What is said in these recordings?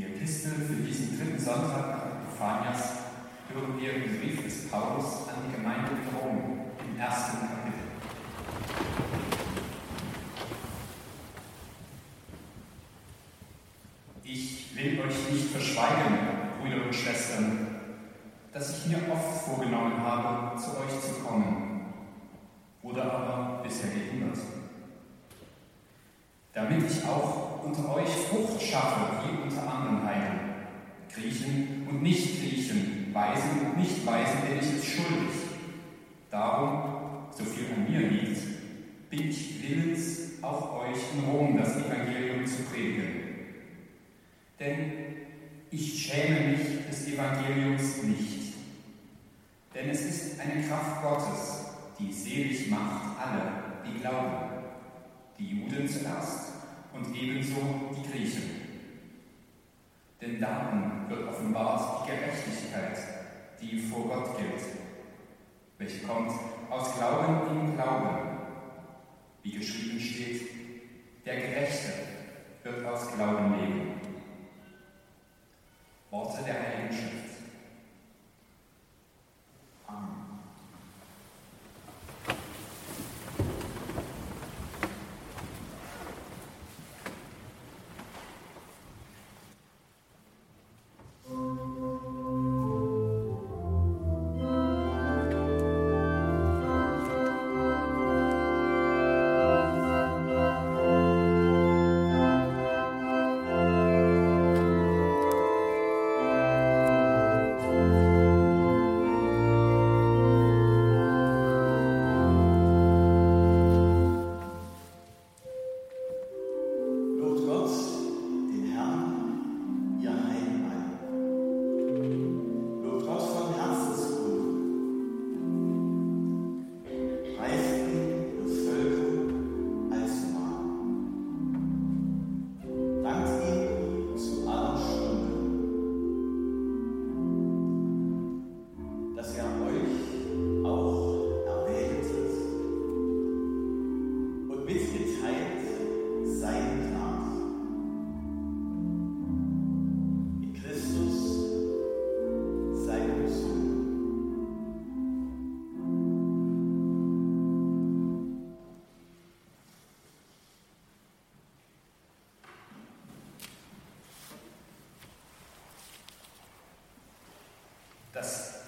Die Epistel für diesen dritten Sonntag nach Epiphanias hören wir im Brief des Paulus an die Gemeinde in Rom im ersten Kapitel. Ich will euch nicht verschweigen, Brüder und Schwestern, dass ich mir oft vorgenommen habe, zu euch zu kommen, wurde aber bisher gehindert. Damit ich auch unter euch Frucht schaffe, wie unter anderen Heiden, Griechen und Nicht-Griechen, Weisen und Nicht-Weisen bin ich es schuldig. Darum, so viel an mir liegt, bin ich willens, auch euch in Rom das Evangelium zu predigen. Denn ich schäme mich des Evangeliums nicht. Denn es ist eine Kraft Gottes, die selig macht alle, die glauben. Die Juden zuerst und ebenso die Griechen. Denn darin wird offenbart die Gerechtigkeit, die vor Gott gilt, welche kommt aus Glauben in Glauben. Wie geschrieben steht, der Gerechte wird aus Glauben leben. Worte der Heiligen Schrift.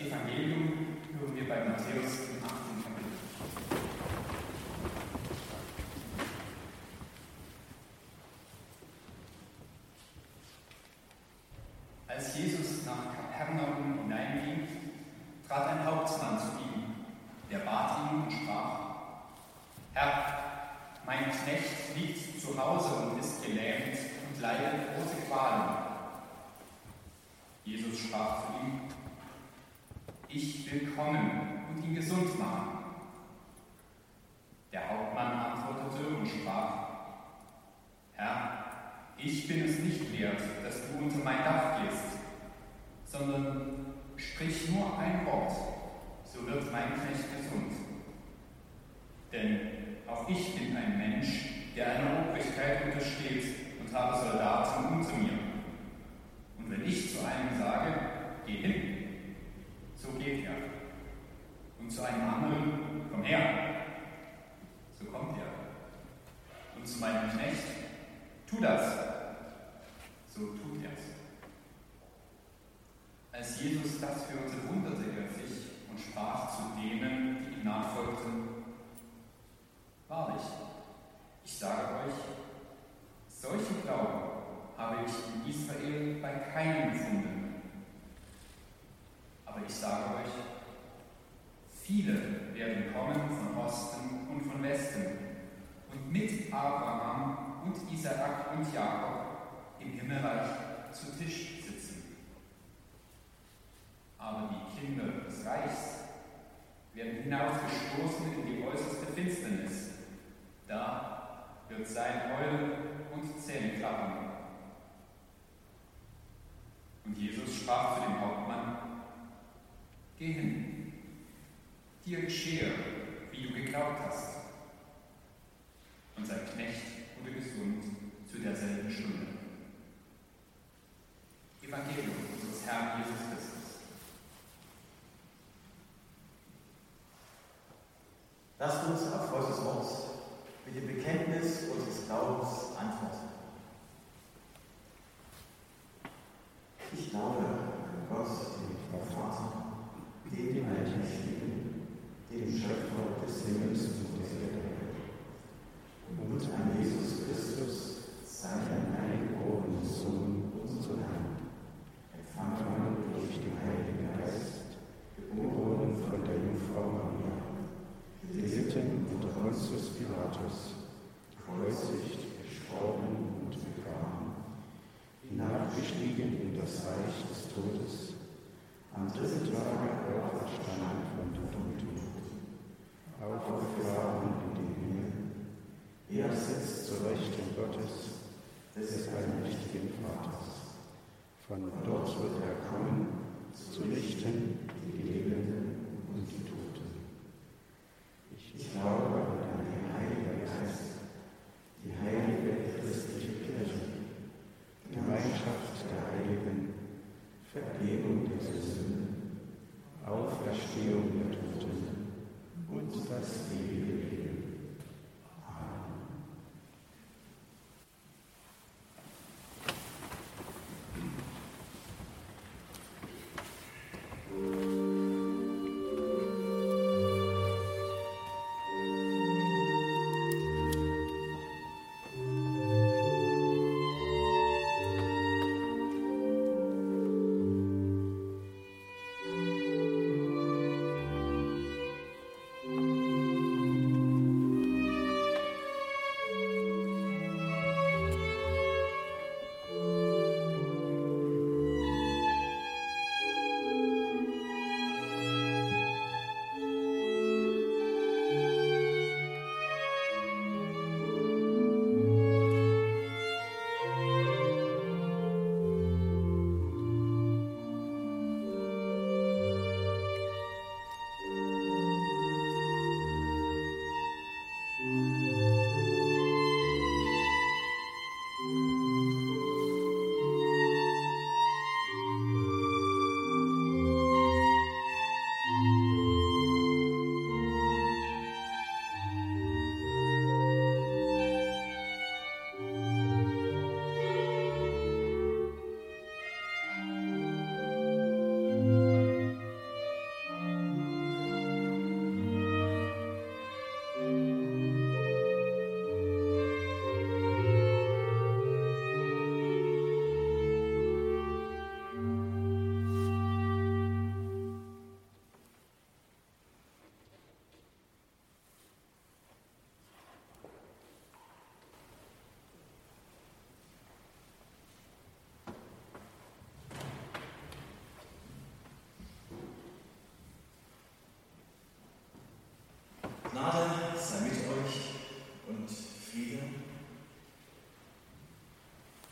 Evangelium hören wir bei Matthäus im 8. Geh hin, dir geschehe, wie du geglaubt hast. Und sein Knecht wurde gesund zu derselben Stunde. Evangelium unseres Herrn Jesus Christus. Lasst uns auf Gottes Wort mit dem Bekenntnis unseres Glaubens antworten.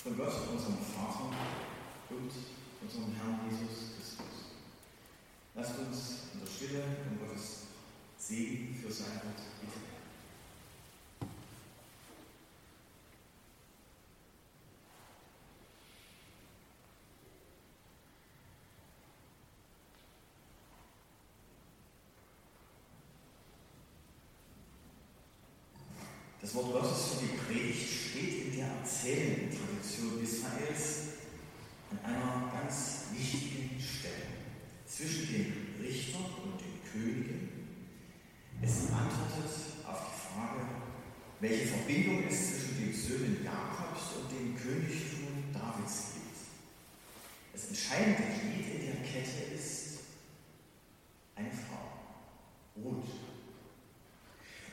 Von Gott, unserem Vater und unserem Herrn Jesus Christus. Lasst uns in der Stille um Gottes Segen für sein Wort bitten. Das Wort Gottes für die Predigt steht in der erzählenden Tradition Israels an einer ganz wichtigen Stelle zwischen den Richtern und den Königen. Es antwortet auf die Frage, welche Verbindung es zwischen den Söhnen Jakobs und dem Königtum Davids gibt. Das entscheidende Glied in der Kette ist eine Frau, Ruth.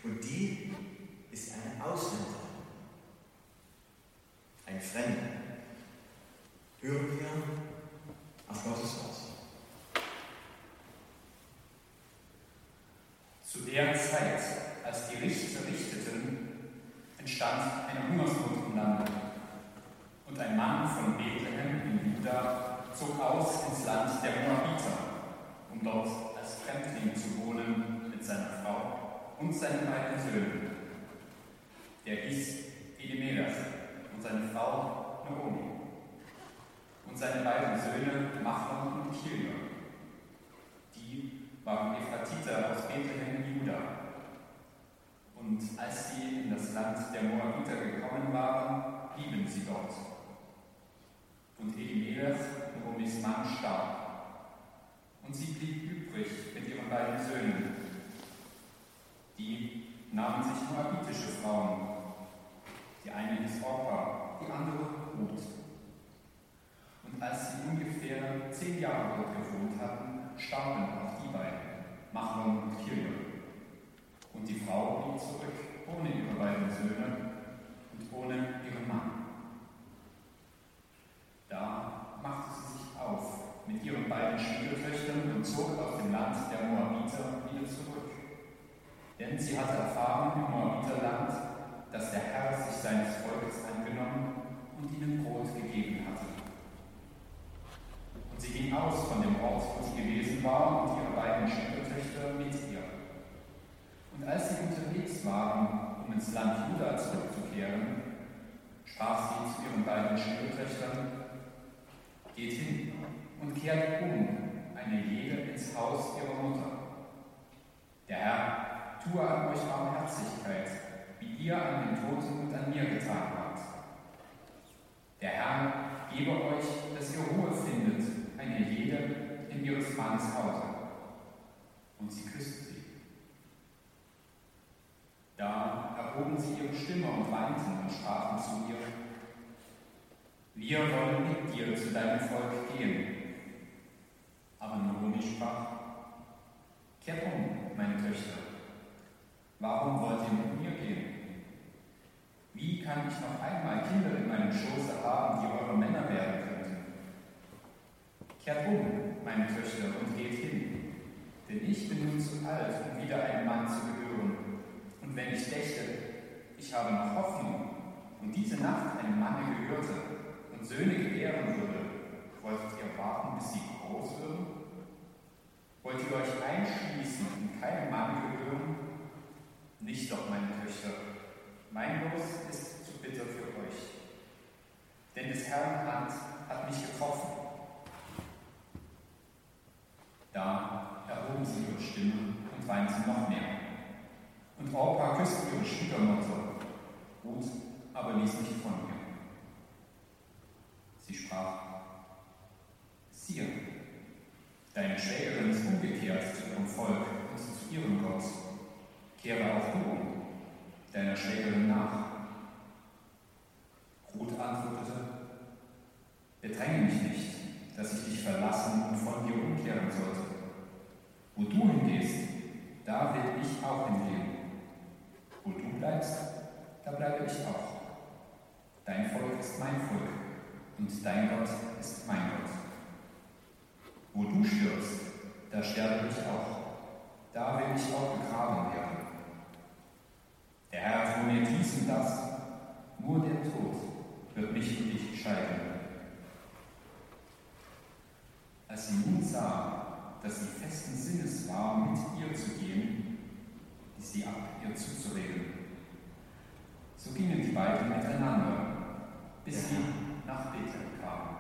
Und die ist ein Ausländer, ein Fremder. Hören wir auf Gottes Wort. Zu der Zeit, als die Richter richteten, entstand eine Hungersnot im Land. Und ein Mann von Bethlehem in Juda zog aus ins Land der Moabiter, um dort als Fremdling zu wohnen mit seiner Frau und seinen beiden Söhnen. Der hieß Elimelech und seine Frau Naomi und seine beiden Söhne Machlon und Kilion. Die waren Ephratiter aus Bethlehem Juda. Und als sie in das Land der Moabiter gekommen waren, blieben sie dort. Und Elimelech, Naomis Mann, starb. Und sie blieb übrig mit ihren beiden Söhnen. Die nahmen sich moabitische Frauen. Die eine hieß Orpa, die andere Ruth. Und als sie ungefähr zehn Jahre dort gewohnt hatten, starben auch die beiden, Machlon und Kilion. Und die Frau blieb zurück, ohne ihre beiden Söhne und ohne ihren Mann. Da machte sie sich auf mit ihren beiden Schwiegertöchtern und zog aus dem Land der Moabiter wieder zurück. Denn sie hatte erfahren im Moabiterland, dass der Herr sich seines Volkes angenommen und ihnen Brot gegeben hatte. Und sie ging aus von dem Ort, wo sie gewesen war, und ihre beiden Schwiegertöchter mit ihr. Und als sie unterwegs waren, um ins Land Juda zurückzukehren, sprach sie zu ihren beiden Schwiegertöchtern, Geht hin und kehrt um, eine jede ins Haus ihrer Mutter. Der Herr tue an euch Barmherzigkeit, ihr an den Toten und an mir getan habt. Der Herr gebe euch, dass ihr Ruhe findet, eine jede in ihres Mannes Hause. Und sie küsste sie. Da erhoben sie ihre Stimme und weinten und sprachen zu ihr, wir wollen mit dir zu deinem Volk gehen. Aber Naomi sprach, kehrt um, meine Töchter. Warum wollt ihr mit mir gehen? Wie kann ich noch einmal Kinder in meinem Schoße haben, die eure Männer werden könnten? Kehrt um, meine Töchter, und geht hin, denn ich bin nun zu alt, um wieder einem Mann zu gehören. Und wenn ich dächte, ich habe noch Hoffnung und diese Nacht einem Manne gehörte und Söhne gebären würde, wolltet ihr warten, bis sie groß würden? Wollt ihr euch einschließen und keinem Mann gehören? Nicht doch, meine Töchter. Mein Los ist zu bitter für euch. Denn des Herrn Hand hat mich getroffen. Da erhoben sie ihre Stimme und weinten noch mehr. Und Orpa küsste ihre Schwiegermutter. Gut, aber ließ nicht von ihr. Sie sprach, siehe, deine Schwägerin ist umgekehrt zu ihrem Volk und zu ihrem Gott. Kehre auch du um, deiner Schwägerin nach. Ruth antwortete, bedränge mich nicht, dass ich dich verlassen und von dir umkehren sollte. Wo du hingehst, da will ich auch hingehen. Wo du bleibst, da bleibe ich auch. Dein Volk ist mein Volk und dein Gott ist mein Gott. Wo du stirbst, da sterbe ich auch. Da will ich auch begraben werden. Der Herr tut mir dies das, nur der Tod wird mich und dich scheiden. Als sie nun sah, dass sie festen Sinnes war, mit ihr zu gehen, ließ sie ab, ihr zuzureden. So gingen die beiden miteinander, bis sie nach Bethel kamen.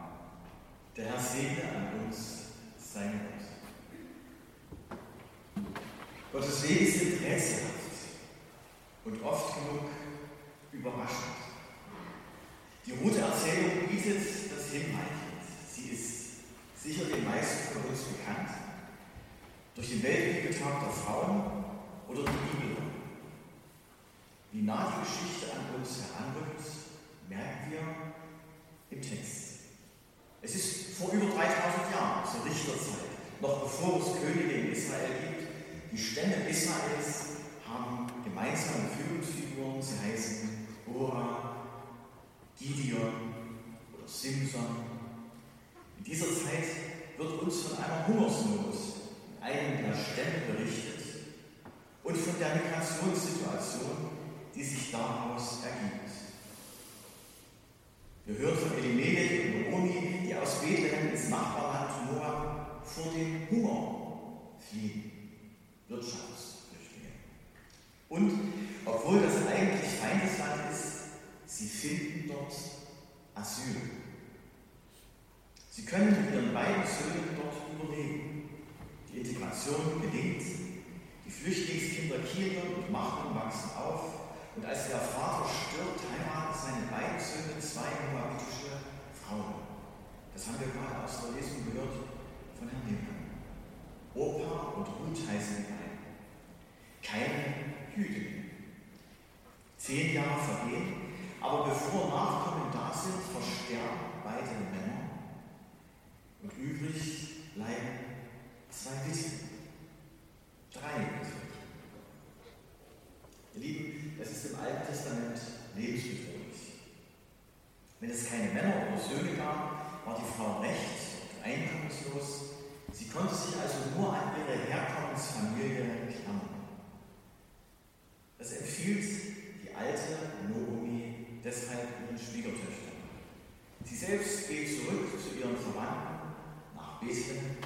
Der Herr segne an uns sein Wort. Gottes Wege sind rätselhaft und oft genug überraschend. Die rote Erzählung bietet das Hinreichend. Sie ist sicher den meisten von uns bekannt. Durch den Weltbibeltag der Frauen oder die Bibel. Wie nah die Geschichte an uns heranrückt, merken wir im Text. Es ist vor über 3000 Jahren zur Richterzeit, noch bevor es Könige in Israel gibt. Die Stämme Israels haben Meister Führungsfiguren, sie heißen Ora, Gideon oder Simson. In dieser Zeit wird uns von einer Hungersnot in einem der Stämme berichtet und von der Migrationssituation, die sich daraus ergibt. Wir hören von Elimelech und Moroni, die aus Bethlehem ins Nachbarland Moab vor dem Hunger fliehen. Wirtschafts- obwohl das eigentlich Feindesland ist, sie finden dort Asyl. Sie können mit ihren beiden Söhnen dort überleben. Die Integration gelingt, die Flüchtlingskinder kielern und machen wachsen auf und als der Vater stirbt, heiraten seine beiden Söhne zwei moabitische Frauen. Das haben wir gerade aus der Lesung gehört von Herrn Lehmann. Opa und Ruth heißen die beiden. Keine Jüdinnen. Zehn Jahre vergehen, aber bevor Nachkommen da sind, versterben beide Männer und übrig bleiben zwei Witwen. Drei Witwen. Ihr Lieben, es ist im Alten Testament lebensbedrohlich. Wenn es keine Männer oder Söhne gab, war die Frau recht und einkommenslos. Sie konnte sich also nur an ihre Herkommensfamilie klammern. Das empfiehlt die alte Noomi deshalb ihren Schwiegertöchtern. Sie selbst geht zurück zu ihren Verwandten nach Bethlehem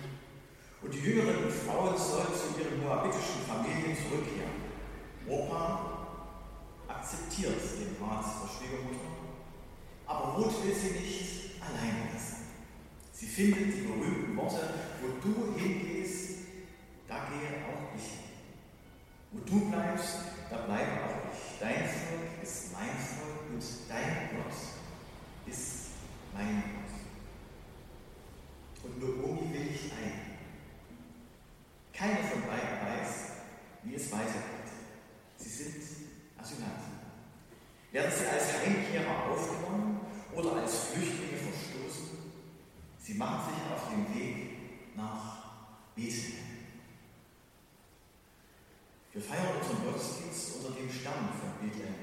und die jüngeren Frauen sollen zu ihren moabitischen Familien zurückkehren. Opa akzeptiert den Rat der Schwiegermutter, aber Ruth will sie nicht allein lassen. Sie findet die berühmten Worte, wo du hingehst, da gehe auch ich hin. Wo du bleibst, da bleibe auch ich. Dein Volk ist mein Volk und dein Gott ist mein Gott. Und Naomi will ich ein. Keine von beiden weiß, wie es weitergeht. Sie sind Asylanten. Werden sie als Heimkehrer aufgenommen oder als Flüchtlinge verstoßen? Sie machen sich auf den Weg nach Bethlehem. Wir feiern unseren Gottesdienst unter dem Stern von Bethlehem.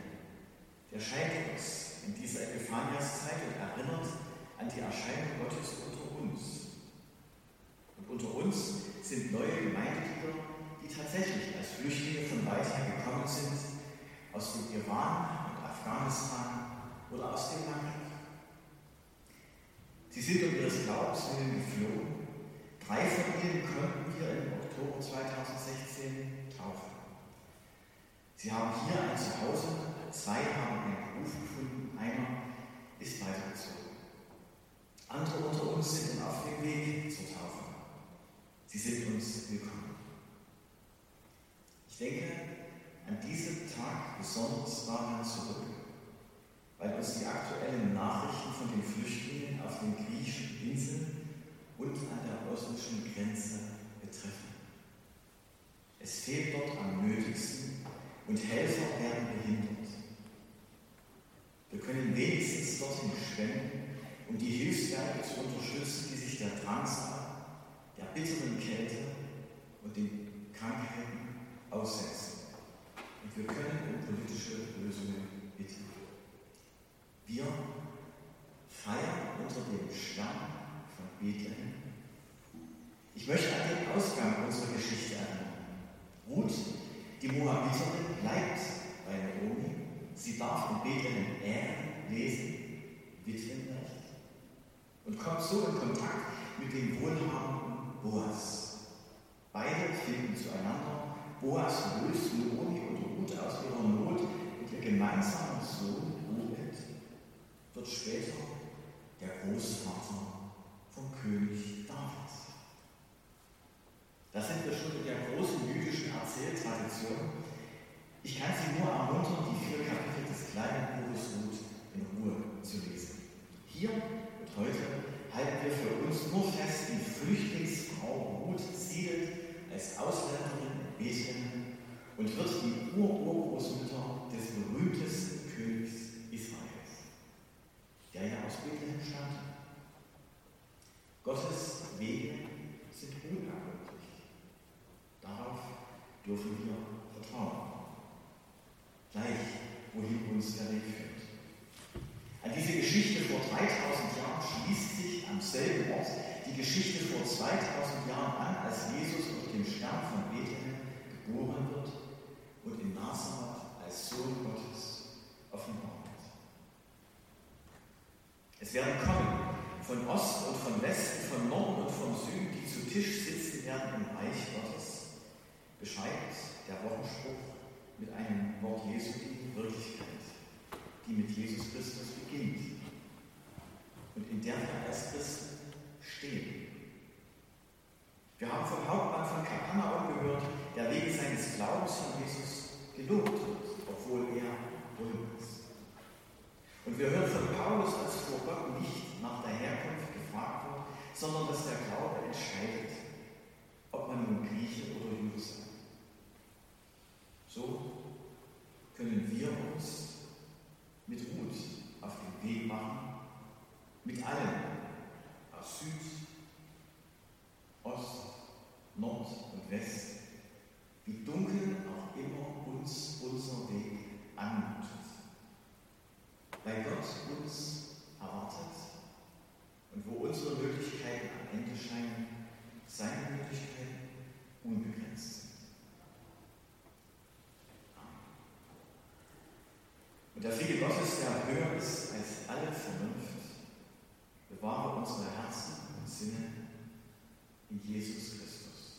Der scheint uns in dieser Epiphaniaszeit und erinnert an die Erscheinung Gottes unter uns. Und unter uns sind neue Gemeindeglieder, die tatsächlich als Flüchtlinge von weit gekommen sind, aus dem Iran und Afghanistan oder aus dem Maghreb. Sie sind um ihres Glaubens willen geflohen. Drei von ihnen konnten wir im Oktober 2016 taufen. Sie haben hier ein Zuhause, zwei haben einen Beruf gefunden, einer ist weitergezogen. Andere unter uns sind auf dem Weg zur Taufe. Sie sind uns willkommen. Ich denke an diesen Tag besonders daran zurück, weil uns die aktuellen Nachrichten von den Flüchtlingen auf den griechischen Inseln und an der russischen Grenze betreffen. Es fehlt dort am nötigsten und Helfer werden behindert. Wir können wenigstens dorthin spenden, um die Hilfswerke zu unterstützen, die sich der Drangsal, der bitteren Kälte und den Krankheiten aussetzen. Und wir können um politische Lösungen bitten. Wir feiern unter dem Stern von Bethlehem. Ich möchte an den Ausgang unserer Geschichte erinnern. Ruth, die Moabiterin, bleibt bei Naomi. Sie darf in Bethlehem Ehren lesen, Witwenrecht, und kommt so in Kontakt mit dem wohlhabenden Boas. Beide finden zueinander Boas löst Naomi und Ruth aus ihrer Not und ihr gemeinsamer Sohn Obed wird später der Großvater vom König David. Da sind wir schon in der großen jüdischen Erzähltradition. Ich kann Sie nur ermuntern, die vier Kapitel des kleinen Buches Ruth in Ruhe zu lesen. Hier und heute halten wir für uns nur fest, die Flüchtlingsfrau Ruth siedelt als Ausländerin Bethlehem und wird die Ururgroßmutter des berühmtesten Königs Israels, der ja aus Bethlehem stammt. Gottes Wege sind unergründlich. Darauf dürfen wir vertrauen. Gleich, wohin uns der Weg führt. An diese Geschichte vor 3000 Jahren schließt sich am selben Ort die Geschichte vor 2000 Jahren an, als Jesus unter dem Stern von Bethlehem geboren wird und in Nazareth als Sohn Gottes offenbart wird. Es werden kommen von Ost und von Westen, von Norden und von Süden, die zu Tisch sitzen werden im Reich Gottes. Beschreibt der Wochenspruch mit einem Wort Jesu, mit Jesus Christus beginnt und in der wir als Christen stehen. Wir haben vom Hauptmann von Kapernaum gehört, der wegen seines Glaubens an Jesus gelobt wird, obwohl er Römer ist. Und wir hören von Paulus, dass vor Gott nicht nach der Herkunft gefragt wird, sondern dass der Glaube entscheidet, ob man nun Grieche oder Jude sei. So können wir uns mit Mut auf den Weg machen, mit allen aus Süd, Ost, Nord und West, wie dunkel auch immer uns unser Weg anmutet. Weil Gott uns erwartet und wo unsere Möglichkeiten am Ende scheinen, seine Möglichkeiten unbegrenzt sind. Und der Friede Gottes, der höher ist als alle Vernunft, bewahre unsere Herzen und Sinne in Jesus Christus.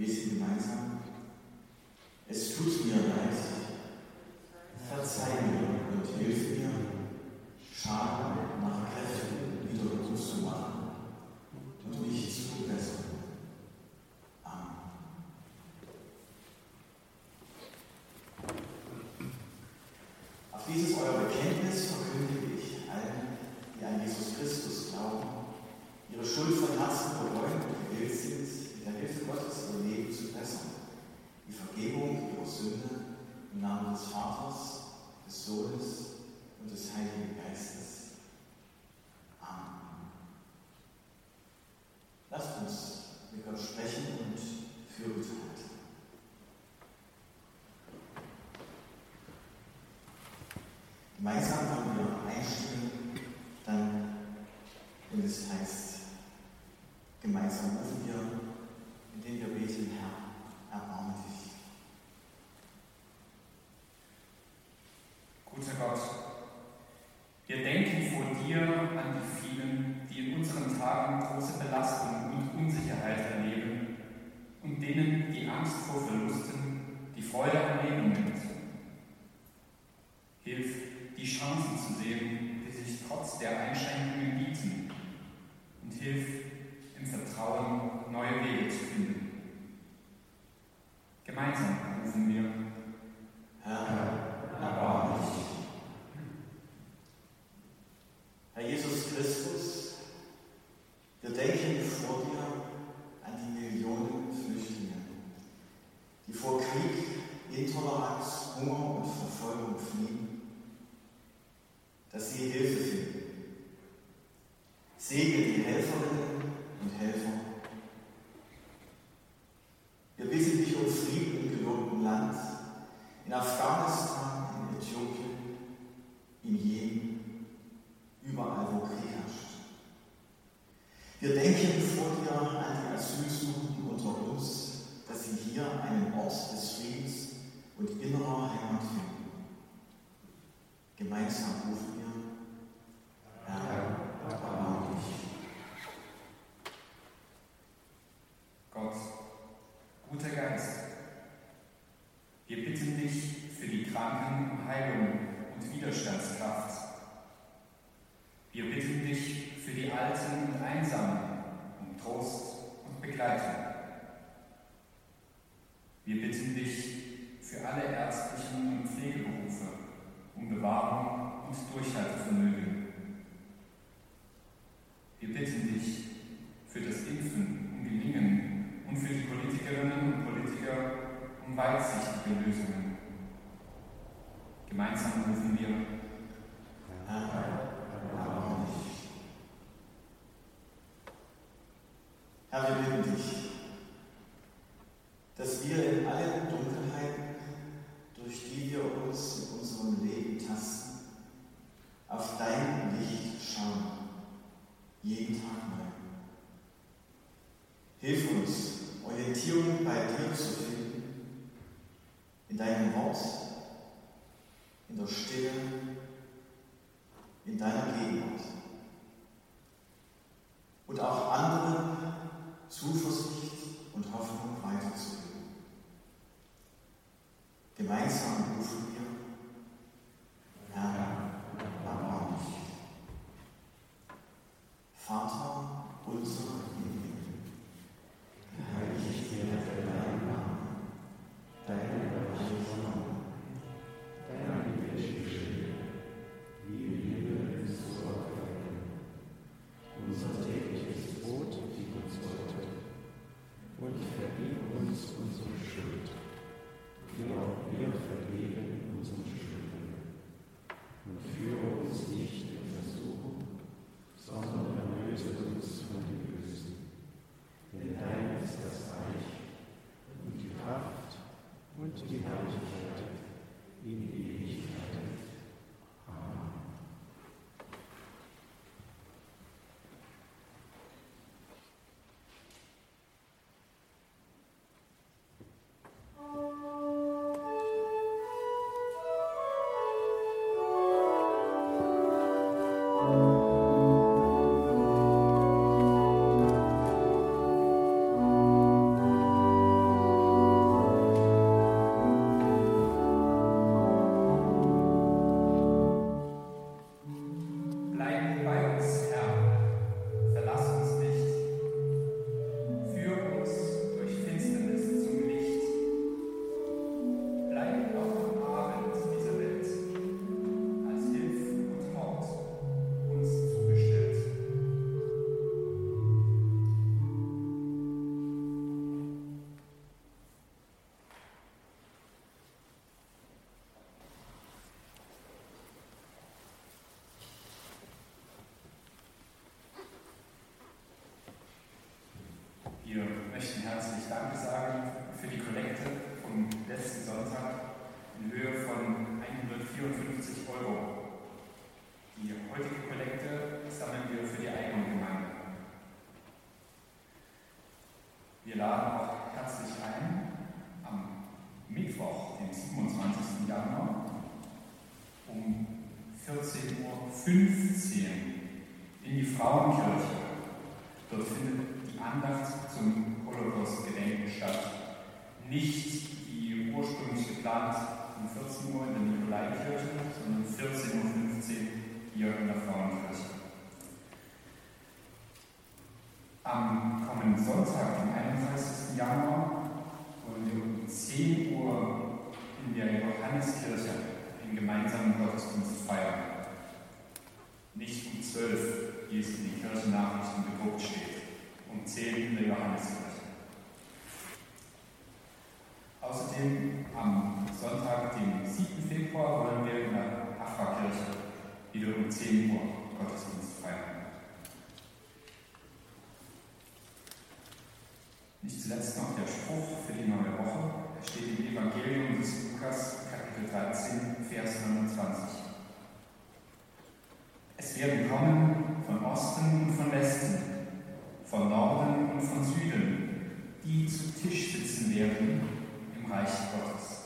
Lesen gemeinsam. Es tut mir leid. Verzeih mir und hilf mir, Schaden nach Kräften wieder gut zu machen und mich zu bessern. Amen. Auf dieses euer Bekenntnis verkündige ich allen, die an Jesus Christus glauben, ihre Schuld von Herzen bereuen und gewillt sind, mit der Hilfe Gottes ihr Leben zu bessern. Die Vergebung ihrer Sünde im Namen des Vaters, des Sohnes und des Heiligen Geistes. Amen. Uns mit Gott sprechen und Fürbitte halten. Gemeinsam wollen wir einstimmen, Christ am Hof deinem Wort, in der Stille, in deiner Gegenwart. Und auch anderen Zuversicht und Hoffnung weiterzugeben. Gemeinsam Mit Januar wollen wir um 10 Uhr in der Johanneskirche den gemeinsamen Gottesdienst feiern. Nicht um 12, wie es in den Kirchennachrichten gedruckt steht, um 10 in der Johanneskirche. Außerdem am Sonntag, dem 7. Februar, wollen wir in der Afra-Kirche wieder um 10 Uhr Gottesdienst feiern. Nicht zuletzt noch der Spruch für die neue Woche. Er steht im Evangelium des Lukas, Kapitel 13, Vers 29. Es werden kommen von Osten und von Westen, von Norden und von Süden, die zu Tisch sitzen werden im Reich Gottes.